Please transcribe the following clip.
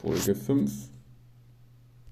Folge 5